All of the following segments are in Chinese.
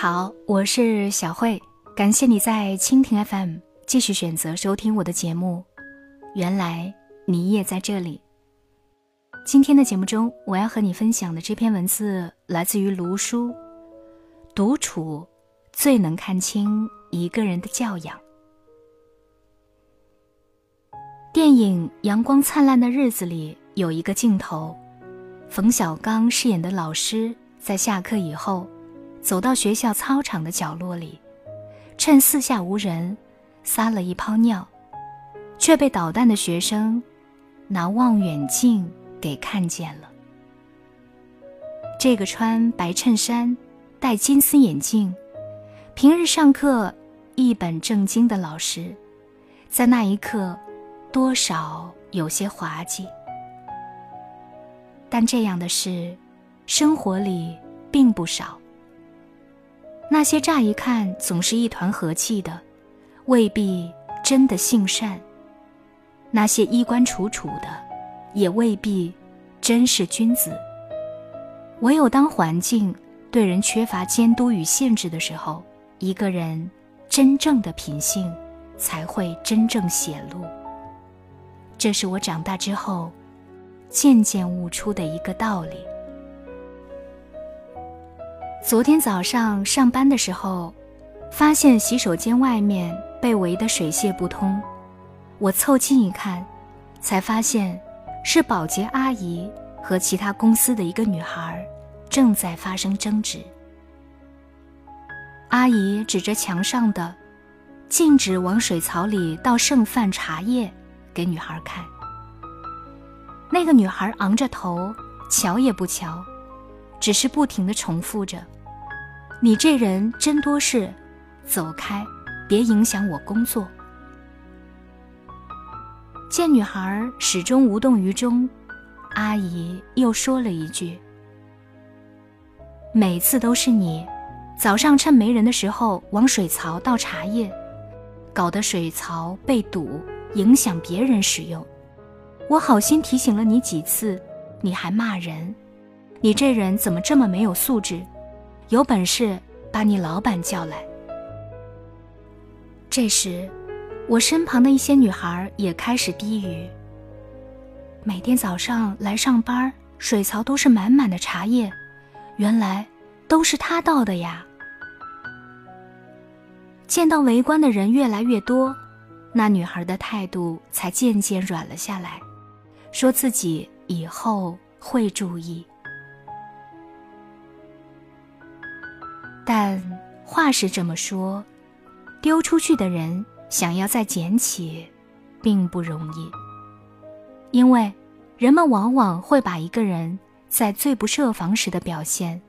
好，我是小慧，感谢你在蜻蜓 FM 继续选择收听我的节目。原来你也在这里。今天的节目中，我要和你分享的这篇文字来自于卢书。独处最能看清一个人的教养。电影《阳光灿烂的日子》里有一个镜头，冯小刚饰演的老师在下课以后。走到学校操场的角落里，趁四下无人，撒了一泡尿，却被捣蛋的学生拿望远镜给看见了。这个穿白衬衫、戴金丝眼镜、平日上课一本正经的老师，在那一刻多少有些滑稽。但这样的事，生活里并不少。那些乍一看总是一团和气的，未必真的性善；那些衣冠楚楚的，也未必真是君子。唯有当环境对人缺乏监督与限制的时候，一个人真正的品性才会真正显露。这是我长大之后渐渐悟出的一个道理。昨天早上上班的时候，发现洗手间外面被围得水泄不通。我凑近一看，才发现是保洁阿姨和其他公司的一个女孩正在发生争执。阿姨指着墙上的“禁止往水槽里倒剩饭茶叶”给女孩看。那个女孩昂着头，瞧也不瞧。只是不停的重复着：“你这人真多事，走开，别影响我工作。”见女孩始终无动于衷，阿姨又说了一句：“每次都是你，早上趁没人的时候往水槽倒茶叶，搞得水槽被堵，影响别人使用。我好心提醒了你几次，你还骂人。”你这人怎么这么没有素质？有本事把你老板叫来。这时，我身旁的一些女孩也开始低语。每天早上来上班，水槽都是满满的茶叶，原来都是他倒的呀。见到围观的人越来越多，那女孩的态度才渐渐软了下来，说自己以后会注意。但话是这么说，丢出去的人想要再捡起，并不容易。因为人们往往会把一个人在最不设防时的表现，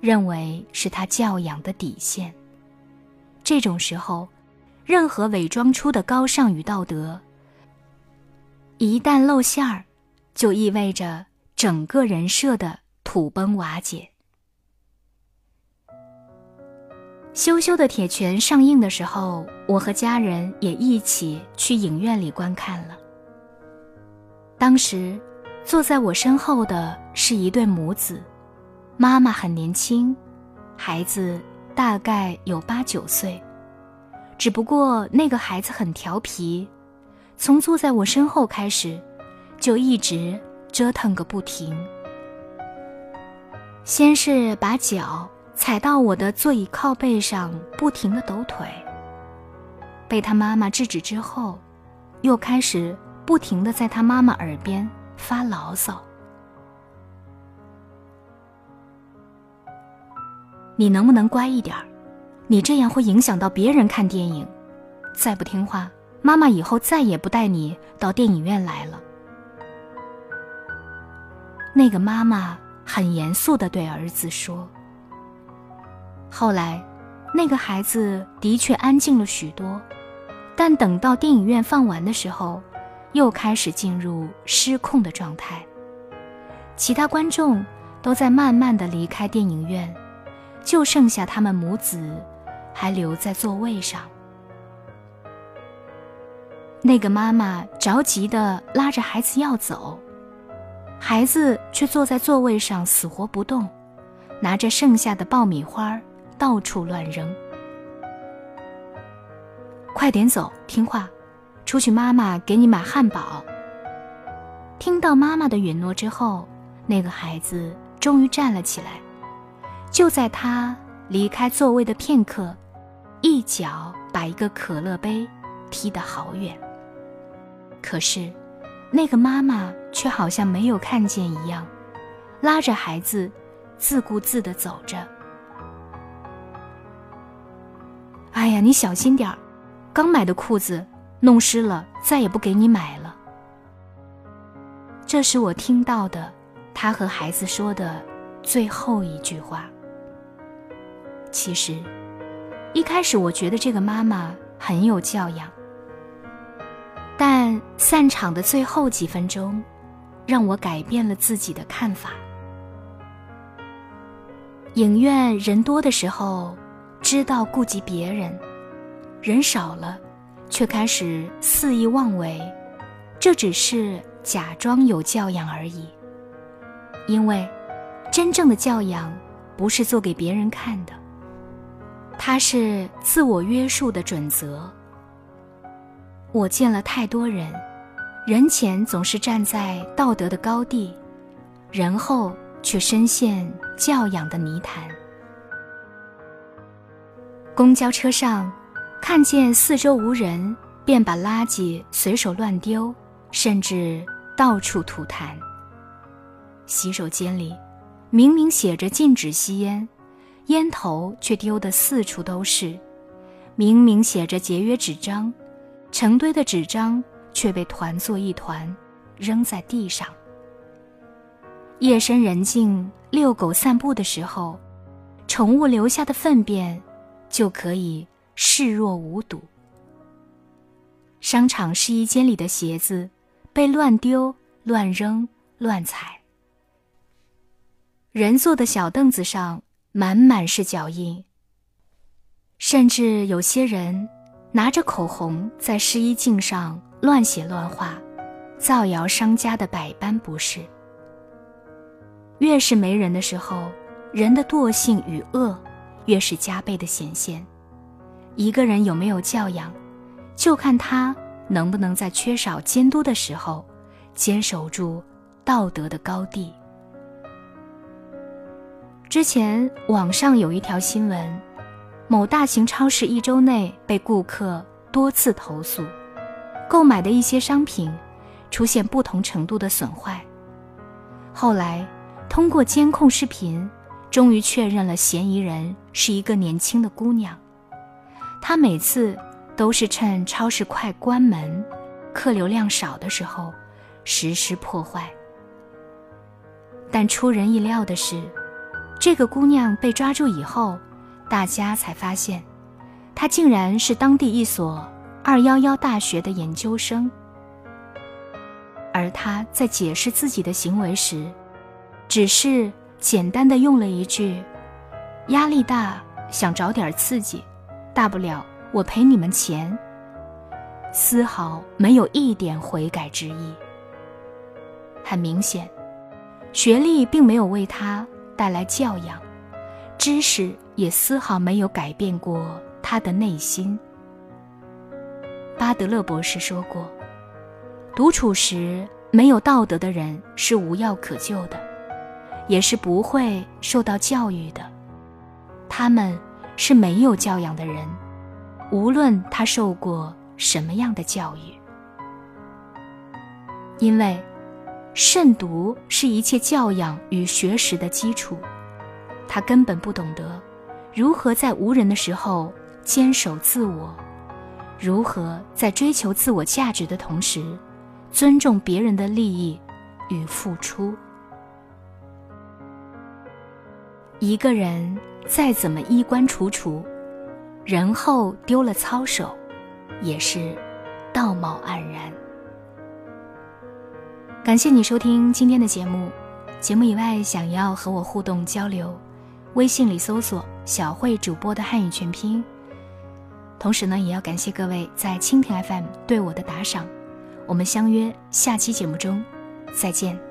认为是他教养的底线。这种时候，任何伪装出的高尚与道德，一旦露馅儿，就意味着整个人设的土崩瓦解。羞羞的铁拳上映的时候，我和家人也一起去影院里观看了。当时，坐在我身后的是一对母子，妈妈很年轻，孩子大概有八九岁，只不过那个孩子很调皮，从坐在我身后开始，就一直折腾个不停。先是把脚。踩到我的座椅靠背上，不停的抖腿。被他妈妈制止之后，又开始不停的在他妈妈耳边发牢骚：“你能不能乖一点儿？你这样会影响到别人看电影。再不听话，妈妈以后再也不带你到电影院来了。”那个妈妈很严肃的对儿子说。后来，那个孩子的确安静了许多，但等到电影院放完的时候，又开始进入失控的状态。其他观众都在慢慢的离开电影院，就剩下他们母子还留在座位上。那个妈妈着急的拉着孩子要走，孩子却坐在座位上死活不动，拿着剩下的爆米花到处乱扔。快点走，听话，出去，妈妈给你买汉堡。听到妈妈的允诺之后，那个孩子终于站了起来。就在他离开座位的片刻，一脚把一个可乐杯踢得好远。可是，那个妈妈却好像没有看见一样，拉着孩子，自顾自地走着。哎呀，你小心点儿，刚买的裤子弄湿了，再也不给你买了。这是我听到的，他和孩子说的最后一句话。其实，一开始我觉得这个妈妈很有教养，但散场的最后几分钟，让我改变了自己的看法。影院人多的时候，知道顾及别人；人少了，却开始肆意妄为，这只是。假装有教养而已，因为真正的教养不是做给别人看的，它是自我约束的准则。我见了太多人，人前总是站在道德的高地，人后却深陷教养的泥潭。公交车上，看见四周无人，便把垃圾随手乱丢，甚至。到处吐痰。洗手间里，明明写着禁止吸烟，烟头却丢得四处都是；明明写着节约纸张，成堆的纸张却被团作一团，扔在地上。夜深人静，遛狗散步的时候，宠物留下的粪便就可以视若无睹。商场试衣间里的鞋子。被乱丢、乱扔、乱踩。人坐的小凳子上满满是脚印，甚至有些人拿着口红在试衣镜上乱写乱画，造谣商家的百般不是。越是没人的时候，人的惰性与恶越是加倍的显现。一个人有没有教养，就看他。能不能在缺少监督的时候，坚守住道德的高地？之前网上有一条新闻，某大型超市一周内被顾客多次投诉，购买的一些商品出现不同程度的损坏。后来通过监控视频，终于确认了嫌疑人是一个年轻的姑娘，她每次。都是趁超市快关门、客流量少的时候实施破坏。但出人意料的是，这个姑娘被抓住以后，大家才发现，她竟然是当地一所二幺幺大学的研究生。而她在解释自己的行为时，只是简单的用了一句：“压力大，想找点刺激，大不了。”我赔你们钱，丝毫没有一点悔改之意。很明显，学历并没有为他带来教养，知识也丝毫没有改变过他的内心。巴德勒博士说过：“独处时没有道德的人是无药可救的，也是不会受到教育的。他们是没有教养的人。”无论他受过什么样的教育，因为慎独是一切教养与学识的基础，他根本不懂得如何在无人的时候坚守自我，如何在追求自我价值的同时尊重别人的利益与付出。一个人再怎么衣冠楚楚。人后丢了操守，也是道貌岸然。感谢你收听今天的节目。节目以外，想要和我互动交流，微信里搜索“小慧主播”的汉语全拼。同时呢，也要感谢各位在蜻蜓 FM 对我的打赏。我们相约下期节目中再见。